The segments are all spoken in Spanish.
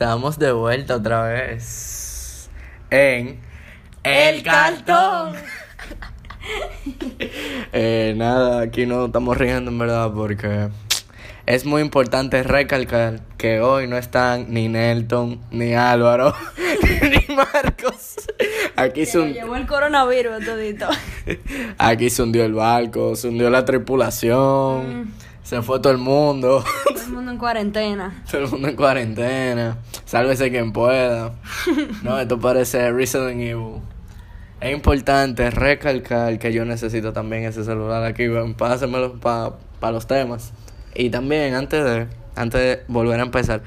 Estamos de vuelta otra vez en El Cartón. Eh, nada, aquí no estamos riendo en verdad porque es muy importante recalcar que hoy no están ni Nelton, ni Álvaro, ni Marcos. Aquí se, hun- llevó el coronavirus todito. aquí se hundió el barco, se hundió la tripulación, se fue todo el mundo. Todo el mundo en cuarentena. Todo el mundo en cuarentena. Sálvese quien pueda. No, esto parece Resident Evil. Es importante recalcar que yo necesito también ese celular aquí. ven, Pásamelo para los temas. Y también, antes de, antes de volver a empezar,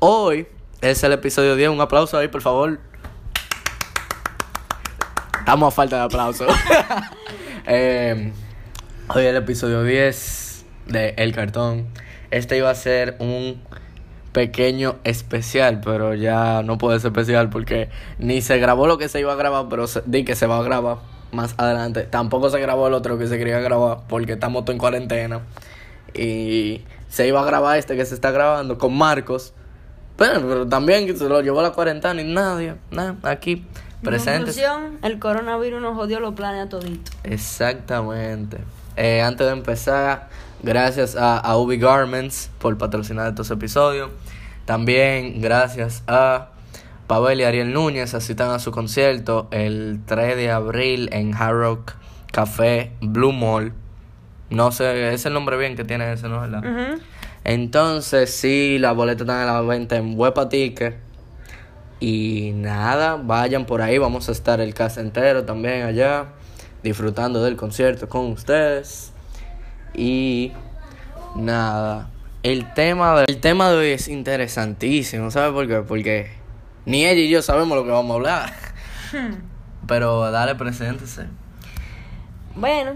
hoy es el episodio 10. Un aplauso ahí, por favor. Estamos a falta de aplauso. Eh, hoy el episodio 10 de El Cartón. Este iba a ser un pequeño especial, pero ya no puede ser especial porque ni se grabó lo que se iba a grabar, pero se- di que se va a grabar más adelante. Tampoco se grabó el otro que se quería grabar porque estamos todos en cuarentena. Y se iba a grabar este que se está grabando con Marcos. Pero, pero también se lo llevó la cuarentena y nadie, nada, aquí conclusión, el coronavirus nos jodió los planes a todito. Exactamente. Eh, antes de empezar, gracias a, a Ubi Garments por patrocinar estos episodios. También gracias a Pavel y Ariel Núñez, asistan a su concierto el 3 de abril en Hard Rock Café Blue Mall. No sé, es el nombre bien que tiene ese, ¿no? ¿Verdad? Ujú. Entonces, sí, las boletas están a la venta en Huepa Ticket. Y nada, vayan por ahí, vamos a estar el cast entero también allá, disfrutando del concierto con ustedes. Y nada, el tema de, el tema de hoy es interesantísimo, ¿sabes por qué? Porque ni ella y yo sabemos lo que vamos a hablar. Pero dale, preséntese. Bueno,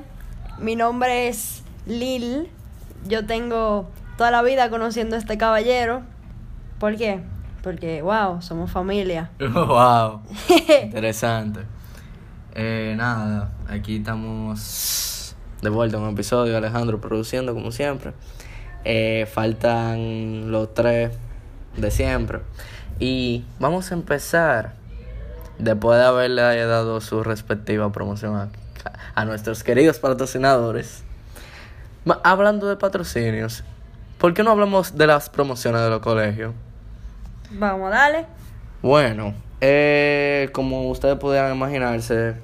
mi nombre es Lil. Yo tengo toda la vida conociendo a este caballero. ¿Por qué? Porque, wow, somos familia. wow, interesante. Eh, nada, aquí estamos de vuelta en un episodio, Alejandro produciendo como siempre. Eh, faltan los tres de siempre. Y vamos a empezar, después de haberle dado su respectiva promoción a, a nuestros queridos patrocinadores. Hablando de patrocinios, ¿por qué no hablamos de las promociones de los colegios? Vamos a darle. Bueno, eh, como ustedes pudieran imaginarse,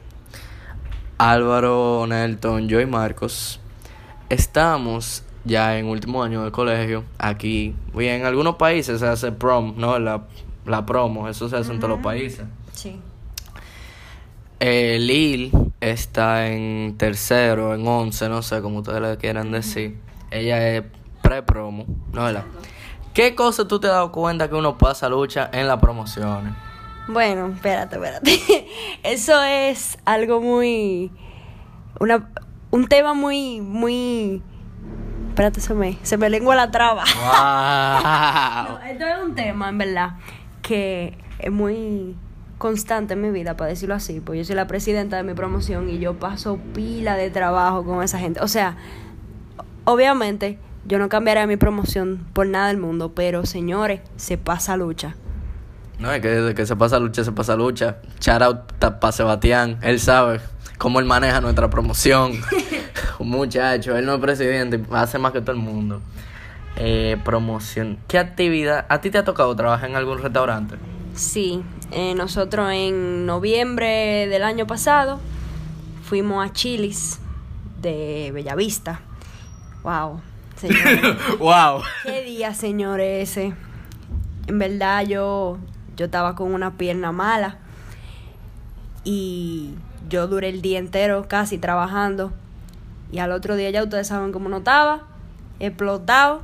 Álvaro, Nelton, yo y Marcos estamos ya en último año de colegio. Aquí, y en algunos países se hace prom, ¿no? La, la promo, eso se hace en todos los países. Sí. Eh, Lil está en tercero, en once, no sé cómo ustedes le quieran decir. Ella es pre-promo, ¿no verdad? ¿Qué cosa tú te has dado cuenta que uno pasa lucha en las promociones? Bueno, espérate, espérate. Eso es algo muy. Una, un tema muy, muy. Espérate, se me, se me lengua la traba. ¡Wow! No, esto es un tema, en verdad, que es muy constante en mi vida, para decirlo así, pues yo soy la presidenta de mi promoción y yo paso pila de trabajo con esa gente. O sea, obviamente yo no cambiaré mi promoción por nada del mundo, pero señores, se pasa lucha. No, es que desde que se pasa lucha, se pasa lucha. Shout out para Sebastián, él sabe cómo él maneja nuestra promoción. Un muchacho, él no es presidente, hace más que todo el mundo. Eh, promoción. ¿Qué actividad? ¿A ti te ha tocado trabajar en algún restaurante? Sí, eh, nosotros en noviembre del año pasado fuimos a Chilis de Bellavista. Wow, señores. ¡Wow! Qué día, señores, ese. En verdad yo, yo estaba con una pierna mala y yo duré el día entero casi trabajando y al otro día ya ustedes saben cómo no estaba, explotado.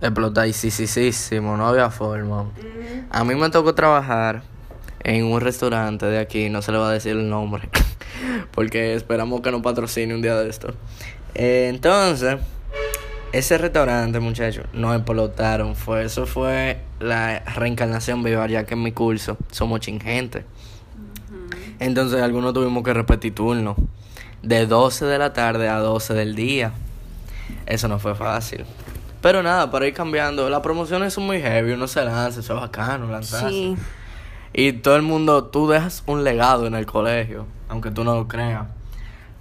Explotadísimo, no había forma. A mí me tocó trabajar en un restaurante de aquí, no se le va a decir el nombre, porque esperamos que nos patrocine un día de esto. Eh, entonces, ese restaurante, muchachos, nos explotaron. Fue, eso fue la reencarnación viva, ya que en mi curso somos chingentes. Entonces, algunos tuvimos que repetir turno de 12 de la tarde a 12 del día. Eso no fue fácil. Pero nada, para ir cambiando, las promociones son muy heavy, uno se lanza, eso es bacano lanzarse. Sí. Y todo el mundo, tú dejas un legado en el colegio, aunque tú no lo creas.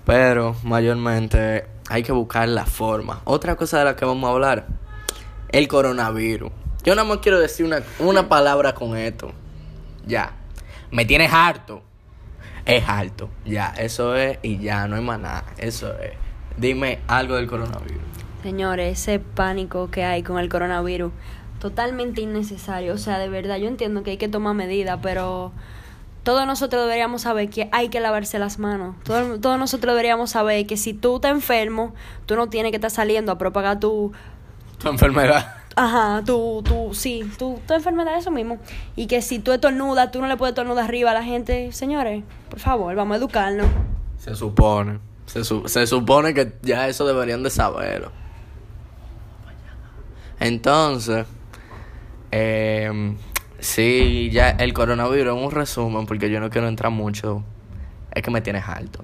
Pero mayormente hay que buscar la forma. Otra cosa de la que vamos a hablar, el coronavirus. Yo nada más quiero decir una, una palabra con esto. Ya. Me tienes harto. Es harto. Ya, eso es y ya, no hay más nada. Eso es. Dime algo del coronavirus. Señores, ese pánico que hay con el coronavirus, totalmente innecesario. O sea, de verdad, yo entiendo que hay que tomar medidas, pero todos nosotros deberíamos saber que hay que lavarse las manos. Todo- todos nosotros deberíamos saber que si tú estás enfermo, tú no tienes que estar saliendo a propagar tu, Tu enfermedad. Ajá, tú, tú, sí, tú, tu enfermedad es eso mismo. Y que si tú estornudas, tú no le puedes estornudar arriba a la gente. Señores, por favor, vamos a educarnos. Se supone. Se, su- se supone que ya eso deberían de saberlo. Entonces, eh, sí, ya el coronavirus, en un resumen, porque yo no quiero entrar mucho, es que me tienes alto.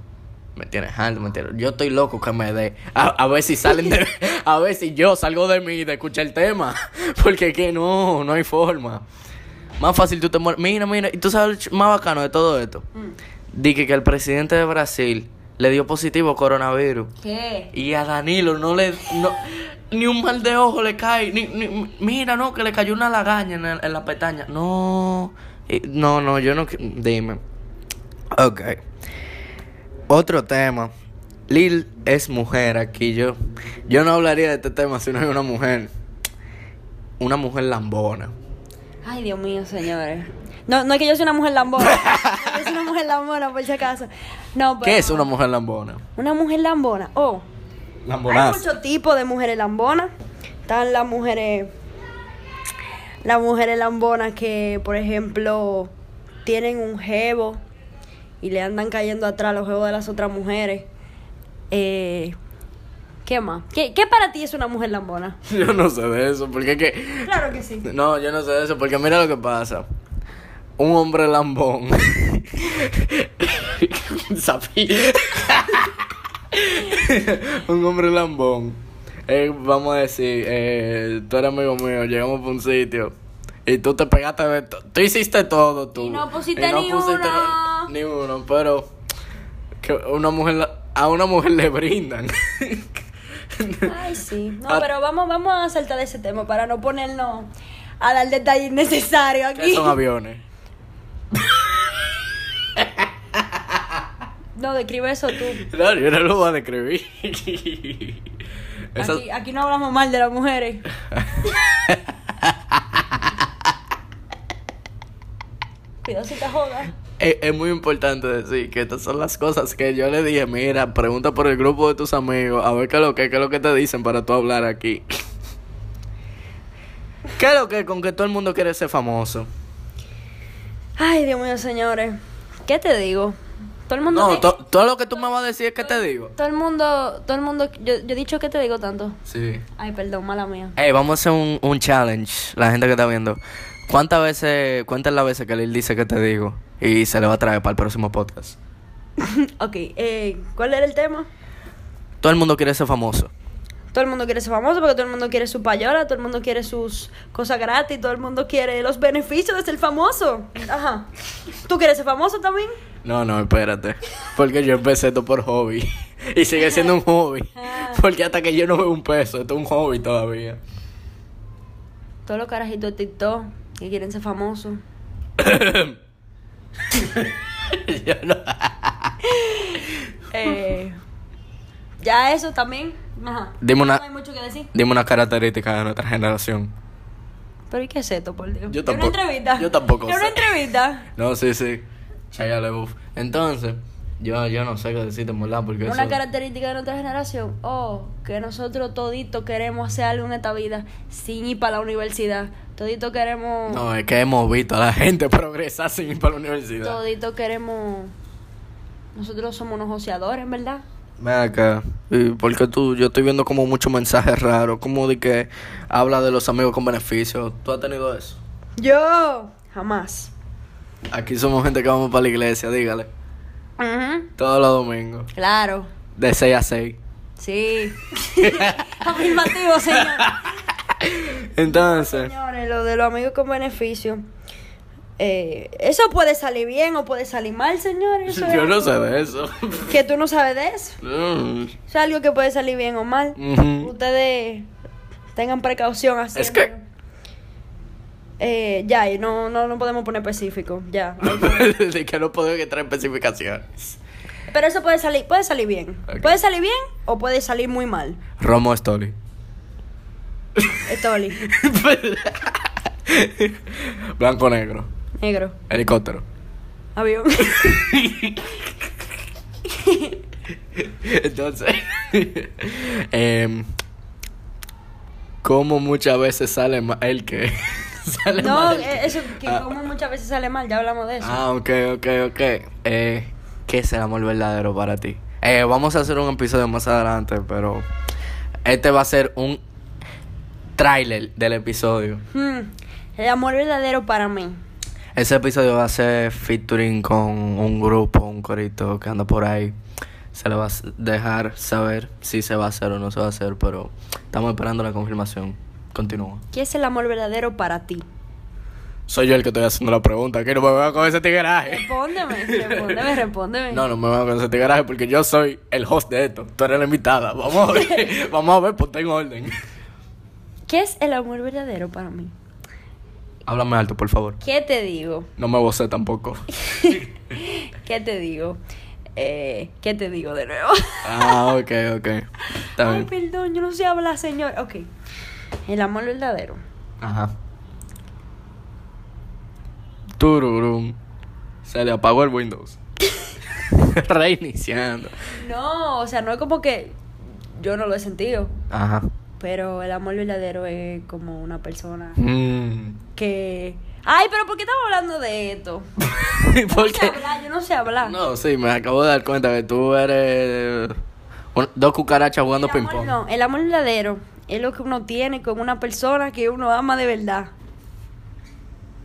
Me tienes alto, me tienes... Yo estoy loco que me dé. A, a ver si salen de... A ver si yo salgo de mí de escuchar el tema. Porque que no, no hay forma. Más fácil tú te mueres. Mira, mira, y tú sabes lo más bacano de todo esto. Dije que el presidente de Brasil le dio positivo coronavirus. ¿Qué? Y a Danilo no le. No, ni un mal de ojo le cae. Ni, ni- mira, no, que le cayó una lagaña en, el- en la pestaña. No. No, no, yo no. Dime. Ok. Otro tema. Lil es mujer aquí. Yo, yo no hablaría de este tema si no hay una mujer. Una mujer lambona. Ay, Dios mío, señores. No, no es que yo sea una mujer lambona. Yo soy una mujer lambona, por si acaso. No, pero... ¿Qué es una mujer lambona? Una mujer lambona. Oh, hay Lambonazo. muchos tipos de mujeres lambonas. Están las mujeres. Las mujeres lambonas que, por ejemplo, tienen un jevo y le andan cayendo atrás los jevos de las otras mujeres. Eh, ¿Qué más? ¿Qué, ¿Qué para ti es una mujer lambona? Yo no sé de eso, porque es que... Claro que sí. No, yo no sé de eso, porque mira lo que pasa. Un hombre lambón. Un hombre lambón. Eh, vamos a decir, eh, tú eres amigo mío, llegamos a un sitio y tú te pegaste de todo. Tú hiciste todo tú. Y no pusiste Y ni uno. Ni uno, pero que una mujer, a una mujer le brindan. Ay, sí. No, Ah. pero vamos, vamos a saltar de ese tema para no ponernos a dar detalles innecesarios ¿Qué aquí. son aviones? No, describe eso tú. No, yo no lo voy a describir. Esas- Aquí, aquí no hablamos mal de las mujeres. Cuidado si te jodas. Es, es muy importante decir que estas son las cosas que yo le dije, mira, pregunta por el grupo de tus amigos, a ver qué es lo que, qué es lo que te dicen para tú hablar aquí. ¿Qué es lo que con que todo el mundo quiere ser famoso? Ay, Dios mío, señores. ¿Qué te digo? Todo el mundo. No, que- to- todo lo que tú me vas a decir es que te digo. todo el mundo, todo el mundo. Yo, yo he dicho que te digo tanto. Sí. Ay, perdón, mala mía. Hey, vamos a hacer un, un challenge, la gente que está viendo. ¿Cuántas veces, cuántas las veces que Lil dice que te digo? Y se le va a traer para el próximo podcast. ok, eh, ¿cuál era el tema? Todo el mundo quiere ser famoso. Todo el mundo quiere ser famoso porque todo el mundo quiere su payola, todo el mundo quiere sus cosas gratis, todo el mundo quiere los beneficios de ser famoso. Ajá. ¿Tú quieres ser famoso también? No, no, espérate. Porque yo empecé esto por hobby. Y sigue siendo un hobby. Porque hasta que yo no veo un peso, esto es un hobby todavía. Todos los carajitos de TikTok que quieren ser famosos. Yo no- Eh, ya eso también. Ajá. Dime una- No hay mucho que decir. Dime una característica de nuestra generación. Pero ¿y qué es esto, por Dios? Yo ¿Es tampoco- una entrevista? yo tampoco ¿Es una entrevista? No, sí, sí. Chaya LeBouf. Entonces, yo, yo no sé qué decirte, verdad, porque Una eso... característica de nuestra generación. Oh, que nosotros toditos queremos hacer algo en esta vida sin ir para la universidad. Toditos queremos... No, es que hemos visto a la gente progresar sin ir para la universidad. Toditos queremos... Nosotros somos unos joseadores, ¿verdad? Ven acá, y porque tú, yo estoy viendo como muchos mensajes raros, como de que habla de los amigos con beneficios. ¿Tú has tenido eso? Yo, jamás. Aquí somos gente que vamos para la iglesia, dígale. Ujú, Todos los domingos, Claro, de 6 a 6. sí. Afirmativo, señor. Entonces, Señores, lo de los amigos con beneficio. eh, eso puede salir bien o puede salir mal, señores. Yo no sé de eso. Que tú no sabes de eso. Mm. Es algo que puede salir bien o mal. Ustedes tengan precaución así. Es que- Eh, ya, y no, no, no podemos poner específico, ya. de que no puedo entrar en especificaciones. Pero eso puede salir, puede salir bien. Puede salir bien o puede salir muy mal. Romo Story. Estoli, Blanco negro. negro, Helicóptero. avión. Entonces, em, como muchas veces sale mal el que sale No, mal el eh, eso que Ah, como muchas veces sale mal, ya hablamos de eso. Ah, ok, ok, ok. Eh, ¿Qué es el amor verdadero para ti? Eh, vamos a hacer un episodio más adelante, pero este va a ser un tráiler del episodio. Hmm, El amor verdadero para mí. Ese episodio va a ser featuring con un grupo, un corito que anda por ahí. Se le va a dejar saber si se va a hacer o no se va a hacer, pero estamos esperando la confirmación. Continúa. ¿Qué es el amor verdadero para ti? Soy yo el que estoy haciendo la pregunta, que no me voy con ese tigueraje. Respóndeme, respóndeme, respóndeme. No, no me voy con ese tigueraje porque yo soy el host de esto. Tú eres la invitada. Vamos a ver, vamos a ver, ponte en orden. ¿Qué es el amor verdadero para mí? Háblame alto, por favor. ¿Qué te digo? No me vocé tampoco. ¿Qué te digo? Eh, ¿Qué te digo de nuevo? Ah, ok, ok. Está Ay, bien. perdón, yo no sé hablar, señor. Ok. El amor verdadero. Ajá. Tururum. Se le apagó el Windows. Reiniciando. No, o sea, no es como que yo no lo he sentido. Ajá. Pero el amor verdadero es como una persona Mm. que. Ay, pero ¿por qué estamos hablando de esto? Yo no yo no sé hablar. No, sí, me acabo de dar cuenta que tú eres un- dos cucarachas jugando el ping amor, pong. no, el amor verdadero es lo que uno tiene con una persona que uno ama de verdad.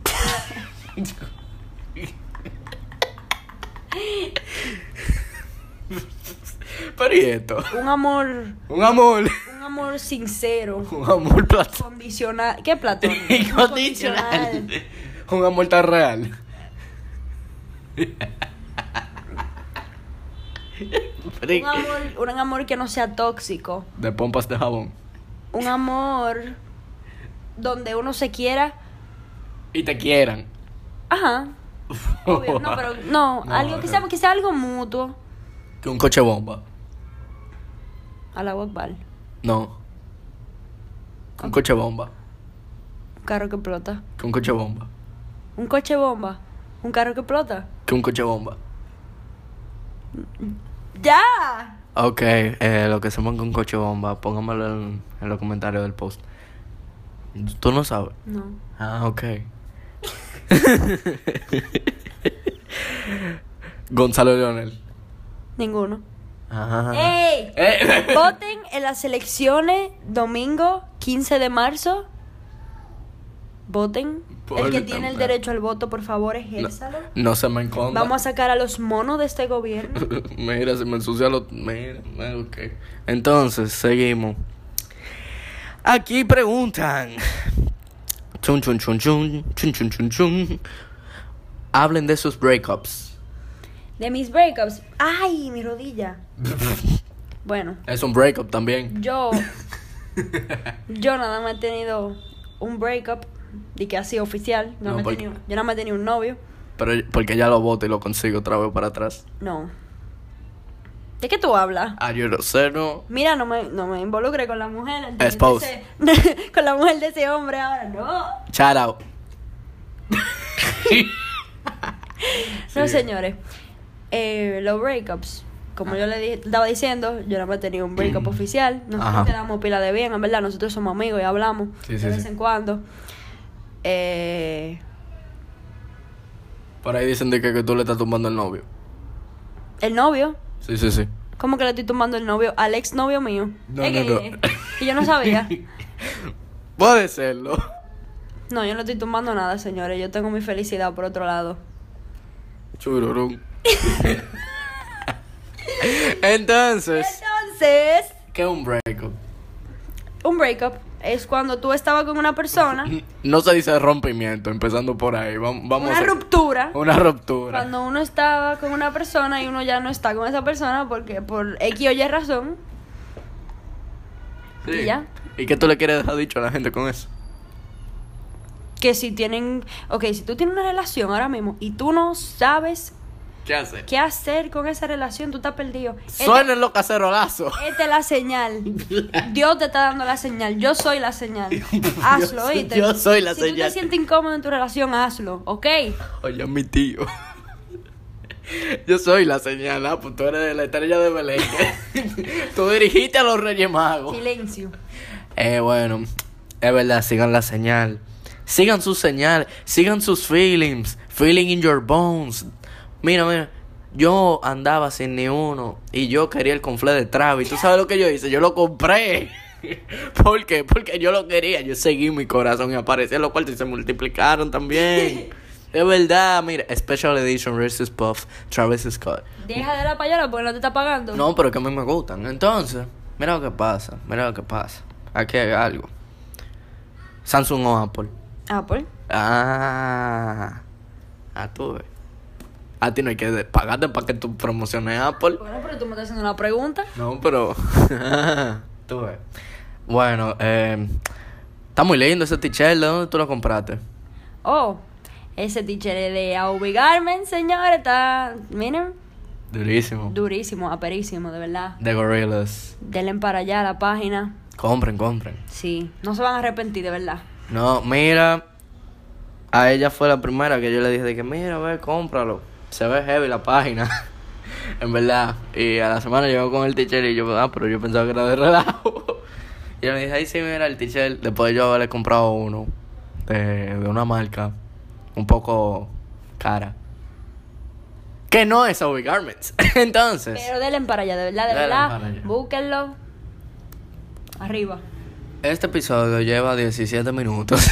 Pero ¿y esto? Un amor, Un amor. Un amor sincero, Un amor platónico. condicional. ¿Qué platón? Incondicional. Un amor tan real. Pero ¿y Un amor, un amor que no sea tóxico. De pompas de jabón. Un amor donde uno se quiera. Y te quieran. Ajá. Obvio, no, pero no, No, algo que sea, que sea algo mutuo. Que un coche bomba. A la Akbar. No. Un coche bomba. Un carro que explota. Que un coche bomba. Un coche bomba. Un carro que explota. Que un coche bomba. ¡Ya! Ok, eh, lo que se ponga un coche bomba, póngamelo en, en los comentarios del post. ¿Tú no sabes? No. Ah, ok. Gonzalo Leonel. Ninguno. Ajá. ¡Ey! Eh. Voten en las elecciones domingo 15 de marzo. Voten. Por el que el tiene el derecho al voto, por favor, No, ejérzalo. no se me enconda. Vamos a sacar a los monos de este gobierno. Mira, se me ensucia los... Mira, ok. Entonces, seguimos. Aquí preguntan. Chun, chun, chun, chun. Chun, chun, chun, chun. Hablen de sus breakups. De mis breakups. ¡Ay, mi rodilla! Bueno, Es un breakup también. yo. Yo nada más he tenido un breakup. De que así oficial. No, No, me he porque- tenido, yo nada más he tenido un novio. Pero porque ya lo voto y lo consigo otra vez para atrás. No. ¿De qué tú hablas? Ah, yo no sé, no. Mira, no me, no me involucre con la mujer. ese- con la mujer de ese hombre ahora, no. Shout out. No, Sí. señores. Eh, los breakups. Como yo le estaba diciendo, yo nada más he tenido un breakup oficial. Nosotros Ajá. quedamos pila de bien, en verdad. Nosotros somos amigos y hablamos Sí, sí, de vez sí. en cuando. Eh, Por ahí dicen de que, que tú le estás tumbando el novio. el novio. Sí, sí, sí. ¿Cómo que le estoy tomando el novio al ex novio mío? No, Es no, que, no. que yo no sabía. Puede serlo. No, yo no estoy tumbando nada, señores. Yo tengo mi felicidad por otro lado. Chururum. Entonces, Entonces, ¿qué es un breakup? un breakup es cuando tú estabas con una persona, No se dice rompimiento, empezando por ahí. Vamos, vamos una a- ruptura. Una ruptura. Cuando uno estaba con una persona y uno ya no está con esa persona porque por X o Y razón, Sí. ¿Y ya? ¿Y qué tú le quieres dejar dicho a la gente con eso? que si tienen, ok, si tú tienes una relación ahora mismo y tú no sabes ¿Qué hace? qué hacer con esa relación, tú estás perdido. Suenen los cacerolazos. Esta es la señal. Dios te está dando la señal. Yo soy la señal. Hazlo, ¿oíste? yo soy la si Si tú señal. te sientes incómodo en tu relación, hazlo, ¿ok? Oye, mi tío. Yo soy la señal, ah, pues tú eres de la estrella de Belén. tú dirigiste a los Reyes Magos. Silencio. Eh, bueno, es verdad, sigan la señal. Sigan su señal, sigan sus feelings, feeling in your bones. Mira, mira, yo andaba sin ni uno y yo quería el conflé de Travis. ¿Tú sabes lo que yo hice? Yo lo compré. ¿Por qué? Porque yo lo quería. Yo seguí mi corazón y apareció los cuartos y se multiplicaron también. Es verdad, mira, Special Edition Reese's Puff, Travis Scott. Deja de la payola porque no te está pagando. No, pero que a mí me gustan. Entonces, mira lo que pasa, mira lo que pasa. Aquí hay algo. Samsung o Apple. Pues. Ah, ah, tú ves. A ti no hay que de- pagarte para que tú promociones Apple. Bueno, pero tú me estás haciendo una pregunta. No, pero. tú ves. Bueno, eh, está muy lindo ese t-shirt. ¿De dónde tú lo compraste? Oh, ese teacher de Aubie Garment, señores, está, miren, Durísimo. durísimo, aperísimo, de verdad. The Gorillas. Denle para allá a la página. Compren, compren. Sí, no se van a arrepentir, de verdad. No, mira, a ella fue la primera que yo le dije de que mira, ve, cómpralo. Se ve heavy la página. en verdad. Y a la semana llegó con el teacher y yo, ah, pero yo pensaba que era de relajo. y yo le dije, ay, sí, mira, el teacher. Después de yo haberle comprado uno de, de una marca un poco cara. Que no es Obi Garments. Entonces. Pero denle para allá, de verdad, de verdad. Búsquenlo. Arriba. Este episodio lleva 17 minutos.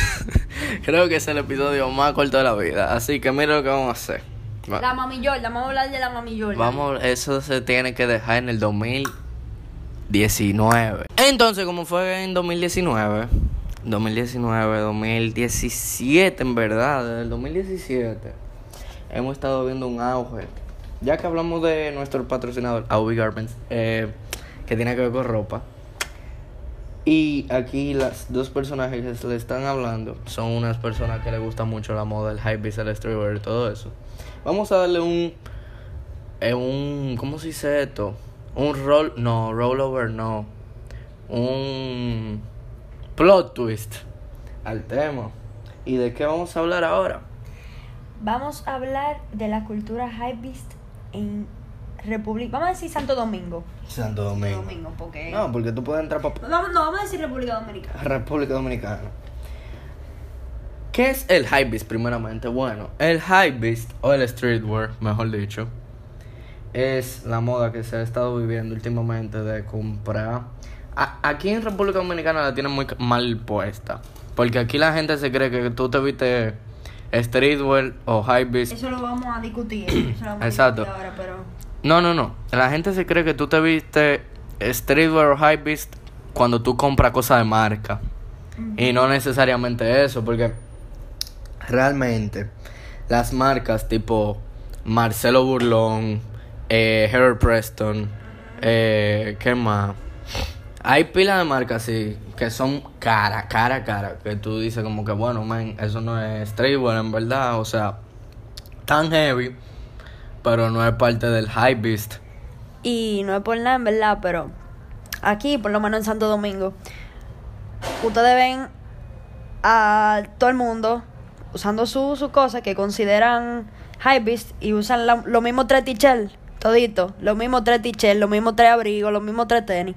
Creo que es el episodio más corto de la vida. Así que mira lo que vamos a hacer. Va- La Mami Jordan, vamos a hablar de la Mami Jordan. Vamos, eso se tiene que dejar en el 2019. Entonces, como fue en 2019, 2019, 2017 en verdad, desde el 2017, hemos estado viendo un auge. Ya que hablamos de nuestro patrocinador, Aubie Garments, eh, que tiene que ver con ropa. Y aquí las dos personajes que se le están hablando son unas personas que les gusta mucho la moda, el hype, el streetwear y todo eso. Vamos a darle un eh, un ¿cómo se dice esto? Un roll, no, rollover no. Un plot twist al tema. ¿Y de qué vamos a hablar ahora? Vamos a hablar de la cultura hypebeast en República. Vamos a decir Santo Domingo. Santo Domingo. Domingo, porque. No, porque tú puedes entrar para No, vamos- no, vamos a decir República Dominicana. República Dominicana. ¿Qué es el hypebeast primeramente? Bueno, el hypebeast o el streetwear, mejor dicho, es la moda que se ha estado viviendo últimamente de comprar. A- aquí en República Dominicana la tienen muy mal puesta, porque aquí la gente se cree que tú te viste streetwear o hypebeast. Eso lo vamos a discutir. Eso lo vamos a Exacto. discutir ahora, pero. No, no, no. La gente se cree que tú te viste streetwear o hypebeast cuando tú compras cosas de marca. Y no necesariamente eso, porque realmente las marcas tipo Marcelo Burlón, eh, Harold Preston, eh, ¿qué más? Hay pila de marcas así que son cara, cara, cara. Que tú dices como que bueno, man, eso no es streetwear en verdad. O sea, tan heavy, pero no es parte del hype beast. Y no es por nada, en verdad, pero aquí, por lo menos en Santo Domingo, ustedes ven a todo el mundo usando su, su cosa que consideran hypebeast y usan la- los mismos tres t-shirts, todito, los mismos tres t-shirts, los mismos tres abrigos, los mismos tres tenis.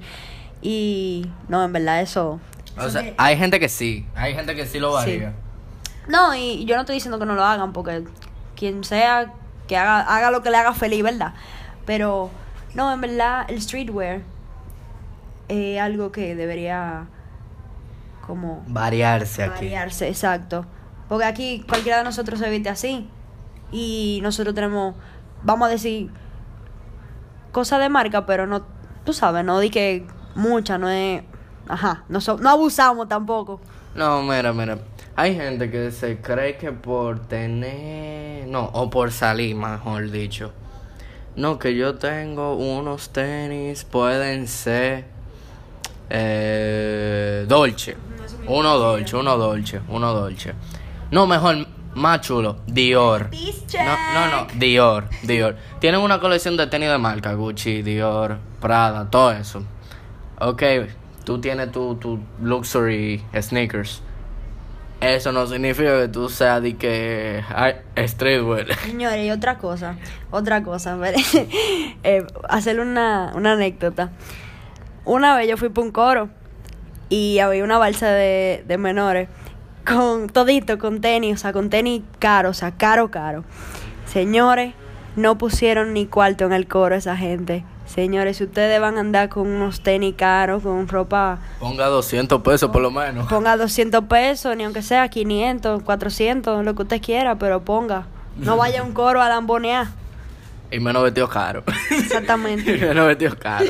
Y no, en verdad, eso. O sea, que- hay gente que sí, hay gente que sí lo Sí. varía. No, y yo no estoy diciendo que no lo hagan, porque quien sea que haga, haga lo que le haga feliz, ¿verdad? Pero, no, en verdad, el streetwear es algo que debería como Variarse aquí. variarse, exacto. Porque aquí cualquiera de nosotros se viste así. Y nosotros tenemos, vamos a decir, cosas de marca, pero no, tú sabes, no di que mucha, no es ajá, no, so- no abusamos tampoco. No, mira, mira. Hay gente que se cree que por tener. No, o por salir, mejor dicho. No, que yo tengo unos tenis, pueden ser. Eh, dolce. Uno dolce, uno dolce, uno dolce. No, mejor, más chulo, Dior. No, no, no, Dior, Dior. Tienen una colección de tenis de marca, Gucci, Dior, Prada, todo eso. Ok, tú tienes tu, tu luxury sneakers. Eso no significa que tú seas de que streetwear. Señores, y otra cosa, otra cosa, eh, hacerle una, una anécdota. Una vez yo fui para un coro y había una balsa de, de menores con todito, con tenis, o sea, con tenis caro, o sea, caro, caro. Señores, no pusieron ni cuarto en el coro esa gente. Señores, si ustedes van a andar con unos tenis caros, con ropa, Ponga 200 pesos por lo menos. ponga 200 pesos, ni aunque sea 500, 400, lo que usted quiera, pero ponga. No vaya a un coro a lambonear. Y menos vestido caro. Exactamente. y menos vestido caro.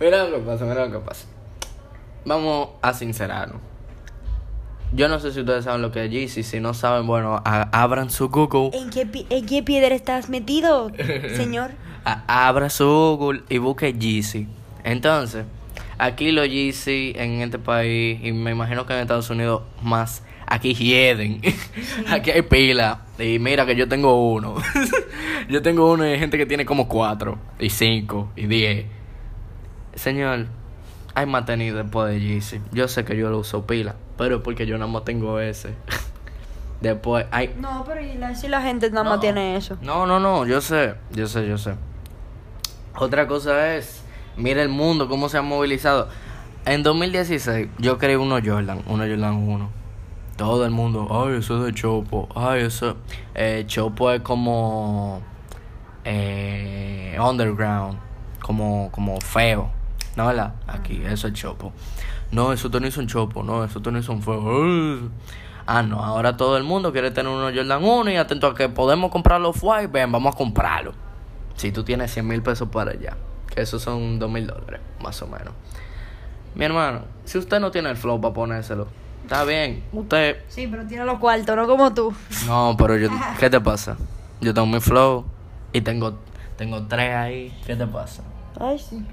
Mira lo que pasa, mira lo que pasa. Vamos a sincerarnos. Yo no sé si ustedes saben lo que es Yeezy. Si no saben, bueno, a- abran su Google. ¿En qué, pi- ¿En qué piedra estás metido, señor? Abra su Google y busque Yeezy. Entonces, aquí los Yeezy en este país, y me imagino que en Estados Unidos más, aquí hieden. aquí hay pila. Y mira que yo tengo uno. yo tengo uno y hay gente que tiene como cuatro, y cinco, y diez. Señor, hay más tenis después de Yeezy. Yo sé que yo lo uso pila, pero es porque yo nada más tengo ese. después hay No, pero y la, si la gente nada más no. tiene eso. No, no, no, yo sé, yo sé, yo sé. Otra cosa es, mira el mundo, cómo se ha movilizado. En 2016 yo creé uno Jordan, uno Jordan 1. Todo el mundo, ay, eso es de Chopo, ay, eso. Eh, Chopo es como eh, underground, como, como feo, ¿no verdad? Aquí, eso es Chopo. No, eso tenis son Chopo, no, eso tenis son feos. Ay. Ah, no, ahora todo el mundo quiere tener uno Jordan 1 y atento a que podemos comprarlo white, ven, vamos a comprarlo. Si tú tienes 100 mil pesos para allá, que esos son 2 mil dólares, más o menos. Mi hermano, si usted no tiene el flow para ponérselo, está bien. Usted, Sí, pero tiene los cuartos, no como tú. no, pero yo, ¿qué te pasa? Yo tengo mi flow y tengo, tengo tres ahí. ¿Qué te pasa? Ay, sí.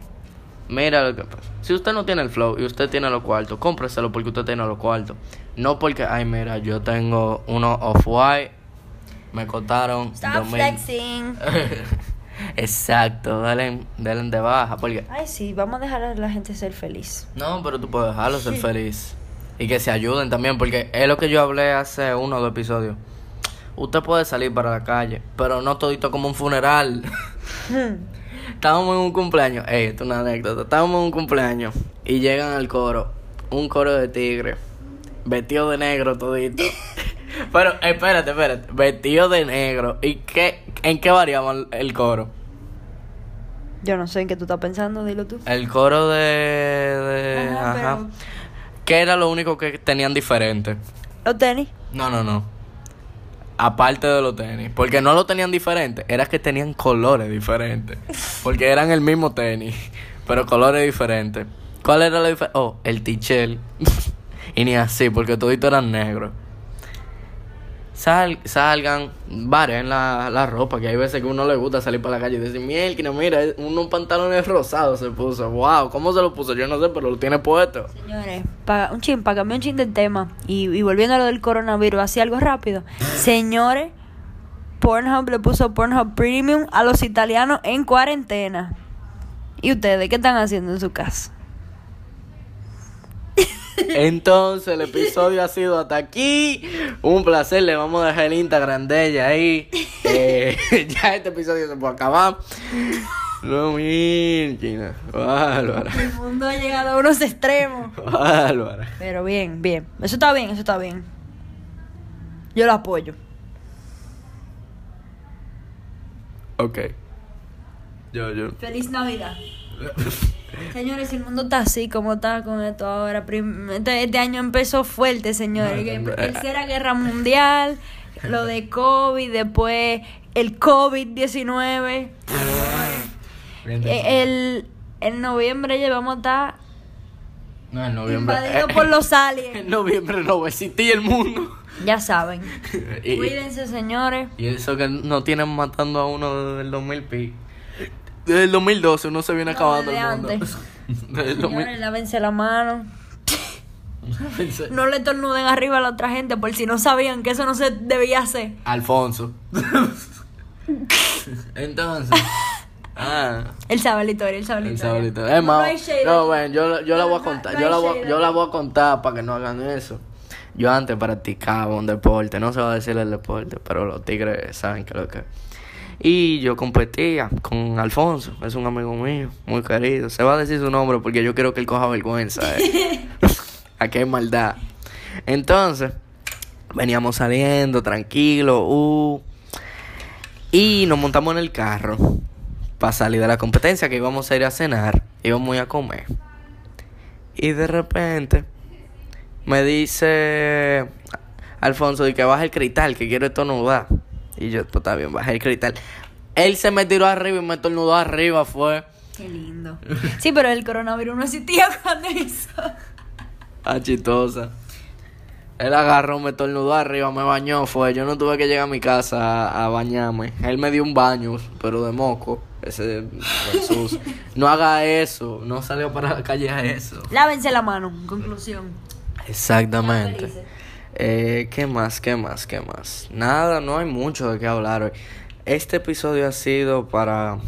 Mira lo que pasa. Si usted no tiene el flow y usted tiene los cuartos, cómpreselo porque usted tiene los cuartos. No porque, ay, mira, yo tengo uno off-white, me costaron Stop dos mil- flexing. Exacto, dale, dale de baja. Porque, Ay, sí, vamos a dejar a la gente ser feliz. no, pero tú puedes dejarlo ser feliz. Y que se ayuden también, porque es lo que yo hablé hace uno o dos episodios. Usted puede salir para la calle, pero no todito como un funeral. Estábamos en un cumpleaños, ey, esto es una anécdota. Estábamos en un cumpleaños y llegan al coro, un coro de tigre, vestido de negro todito. Pero espérate, espérate, vestido de negro. ¿Y qué, en qué variaba el- coro? Yo no sé en qué tú estás pensando, dilo tú. El coro de. de Ajá, ajá. pero- ¿Qué era lo único que tenían diferente? Los tenis. No, no, no. Aparte de los tenis. Porque no lo tenían diferente. Era que tenían colores diferentes. Porque eran el mismo tenis. Pero colores diferentes. ¿Cuál era la diferencia? Oh, el tichel. y ni así, porque toditos eran negros. Sal, salgan, varen la, la ropa, que hay veces que uno le gusta salir para la calle y decir, mierda, mira, unos pantalones rosados se puso. Wow, ¿cómo se lo puso? Yo no sé, pero lo tiene puesto. Señores, pa- un chin, para cambiar un chin de tema y, y volviendo a lo del coronavirus, así algo rápido. Señores, Pornhub le puso Pornhub Premium a los italianos en cuarentena. ¿Y ustedes qué están haciendo en su casa? Entonces el episodio ha sido hasta aquí. Un placer, le vamos a dejar el Instagram de ella ahí. Eh, ya este episodio se puede acabar. No, mira, Bárbara. El mundo ha llegado a unos extremos. Bárbara. Pero bien, bien. Eso está bien, eso está bien. Yo lo apoyo. Ok. Yo, yo. Feliz Navidad. Señores, el mundo está así como está con esto ahora. Este, este año empezó fuerte, señores. Que Tercera guerra mundial, lo de COVID, después el COVID-19. Eh, El, en noviembre ya vamos a estar No, en noviembre. Invadido por los aliens. En noviembre no va a existir el mundo. Ya saben. y, Cuídense, señores. y eso que no tienen matando a uno desde el 2000 pi. Desde el 2012 uno se viene No, acabando desde el mundo. antes. Desde el 2000. Señores, lávense la mano. No le tornuden arriba a la otra gente por si no sabían que eso no se debía hacer. Alfonso. Entonces. Ah. Historia, él sabe la El saborito. Es más, no aquí. bueno, yo, yo la voy a contar. no yo, la voy, yo la voy a contar para que no hagan eso. Yo antes practicaba un deporte, no se va a decir el deporte, pero los tigres saben que lo que. Y yo competía con Alfonso, es un amigo mío, muy querido. Se va a decir su nombre porque yo quiero que él coja vergüenza. Eh. Aquí hay maldad. Entonces, veníamos saliendo tranquilo, uh, y nos montamos en el carro para salir de la competencia que íbamos a ir a cenar, íbamos a ir a comer. Y de repente me dice Alfonso de que baja el cristal, que quiero estornudar. Y yo, pues está bien, baja el cristal. Él se me tiró arriba y me estornudó arriba, fue. Qué lindo. Sí, pero el coronavirus no existía cuando hizo. Ah, chistosa. Él agarró, me estornudó arriba, me bañó, fue. Yo no tuve que llegar a mi casa a, a bañarme. Él me dio un baño, pero de moco. Ese Jesús. No haga eso. No salió para la calle a eso. Lávense la mano, en conclusión. Exactamente. Eh, ¿Qué más? ¿Qué más? ¿Qué más? Nada, no hay mucho de qué hablar hoy. Este episodio ha sido para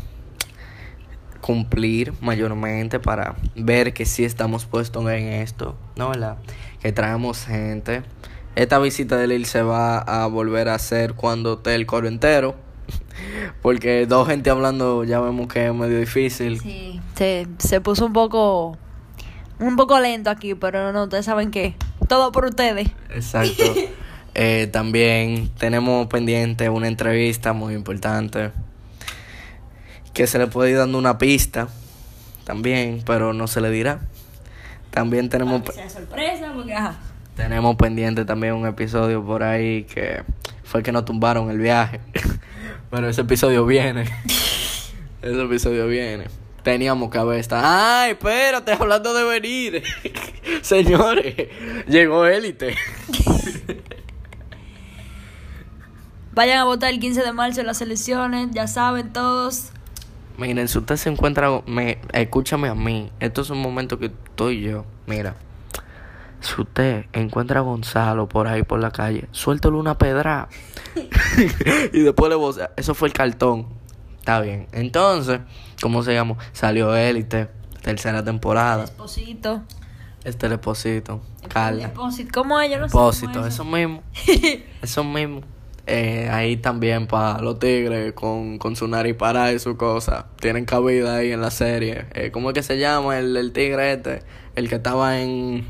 cumplir mayormente, para ver que sí estamos puestos en esto, ¿no verdad? Que traemos gente. Esta visita de Lil se va a volver a hacer cuando esté el coro entero. Porque dos gente hablando ya vemos que es medio difícil. Sí. Se, se puso un poco. Un poco lento aquí, pero no, ustedes saben que. Todo por ustedes. Exacto. Eh, también tenemos pendiente una entrevista muy importante que se le puede ir dando una pista también, pero no se le dirá. También tenemos Que sea sorpresa, porque ajá. tenemos pendiente también un episodio por ahí que fue que nos tumbaron el viaje. pero ese episodio viene. ese episodio viene. Teníamos que haber estado. ¡Ay, espérate! Hablando de venir. Señores, llegó élite. Vayan a votar el 15 de marzo en las elecciones, ya saben todos. Miren, si usted se encuentra, me, escúchame a mí. Esto es un momento que estoy yo. Mira, si usted encuentra a Gonzalo por ahí por la calle, suéltale una pedra. y después le vocea. Eso fue el cartón. Está bien. Entonces, ¿cómo se llama? Salió Élite, tercera temporada. Esposito. Este Esposito, Carla. Esposito. ¿Cómo es? Yo no sé. cómo es eso mismo. eso mismo. Eh, ahí también para los tigres con, con su nariz para y su cosa. Tienen cabida ahí en la serie. Eh, ¿Cómo es que se llama el, el tigre este? El que estaba en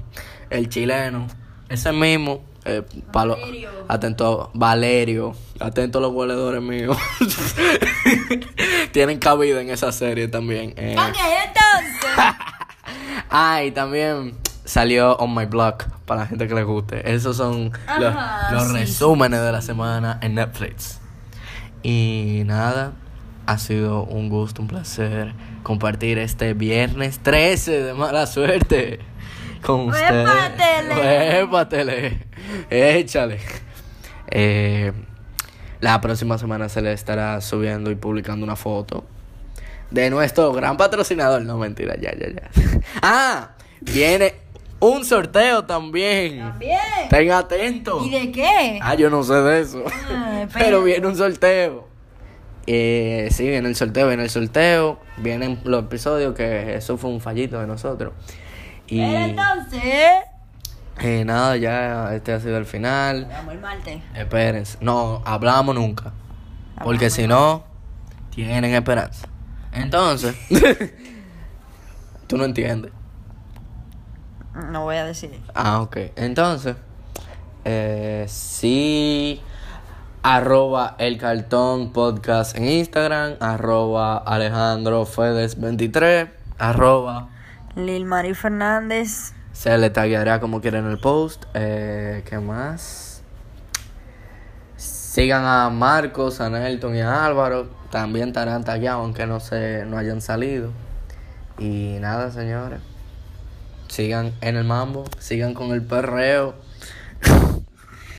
El Chileno. Ese mismo. Eh, Valerio. atento, Valerio. Atento a los goleadores míos. Tienen cabida en esa serie también. Eh, Ok, entonces. Ah, y también salió On My Block para la gente que le guste. Esos son los, Ajá, los sí, resúmenes de la semana en Netflix. Y nada, ha sido un gusto, un placer compartir este viernes 13 de mala suerte con ustedes. Huépatele. Huépatele. Échale. Eh, la próxima semana se le estará subiendo y publicando una foto de nuestro gran patrocinador. No, mentira, ya, ya, ya. Ah, viene un sorteo también. También. Estén atentos. ¿Y de qué? Ah, yo no sé de eso. Ah. Pero viene un sorteo. Eh, sí, viene el sorteo, viene el sorteo. Vienen los episodios que eso fue un fallito de nosotros. Y entonces. Eh, nada, ya este ha sido el final. El martes. Espérense. No, hablamos nunca. Porque si no, tienen esperanza. Entonces, tú no entiendes. No voy a decir. Ah, ok. Entonces, eh, sí, arroba el cartón podcast en Instagram, arroba Alejandro Fedes 23, arroba Lil Mari Fernández. Se le tagueará como quieran en el post. Eh, ¿Qué más? Sigan a Marcos, a Nelton y a Álvaro. También estarán tagueados, aunque no se no hayan salido. Y nada, señores. sigan en el mambo, sigan con el perreo.